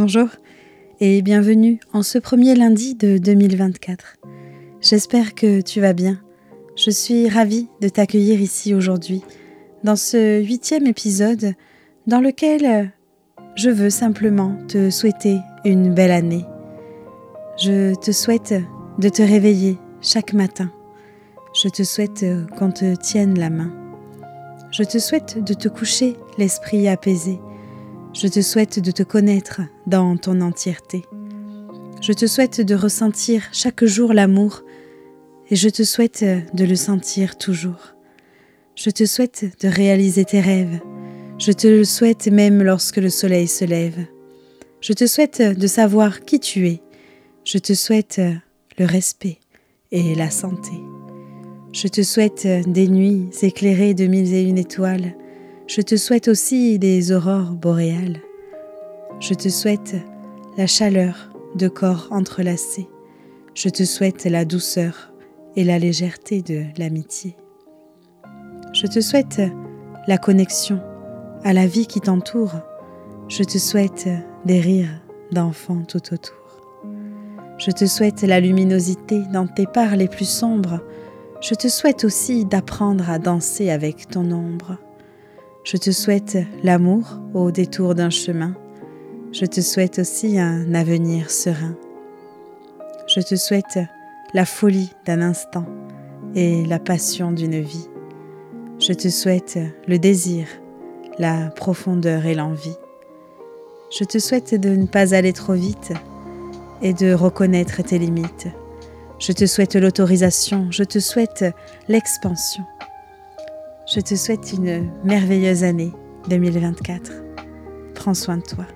Bonjour et bienvenue en ce premier lundi de 2024. J'espère que tu vas bien. Je suis ravie de t'accueillir ici aujourd'hui dans ce huitième épisode dans lequel je veux simplement te souhaiter une belle année. Je te souhaite de te réveiller chaque matin. Je te souhaite qu'on te tienne la main. Je te souhaite de te coucher l'esprit apaisé je te souhaite de te connaître dans ton entièreté. Je te souhaite de ressentir chaque jour l'amour et je te souhaite de le sentir toujours. Je te souhaite de réaliser tes rêves. Je te le souhaite même lorsque le soleil se lève. Je te souhaite de savoir qui tu es. Je te souhaite le respect et la santé. Je te souhaite des nuits éclairées de mille et une étoiles je te souhaite aussi des aurores boréales. Je te souhaite la chaleur de corps entrelacés. Je te souhaite la douceur et la légèreté de l'amitié. Je te souhaite la connexion à la vie qui t'entoure. Je te souhaite des rires d'enfants tout autour. Je te souhaite la luminosité dans tes parts les plus sombres. Je te souhaite aussi d'apprendre à danser avec ton ombre. Je te souhaite l'amour au détour d'un chemin. Je te souhaite aussi un avenir serein. Je te souhaite la folie d'un instant et la passion d'une vie. Je te souhaite le désir, la profondeur et l'envie. Je te souhaite de ne pas aller trop vite et de reconnaître tes limites. Je te souhaite l'autorisation, je te souhaite l'expansion. Je te souhaite une merveilleuse année 2024. Prends soin de toi.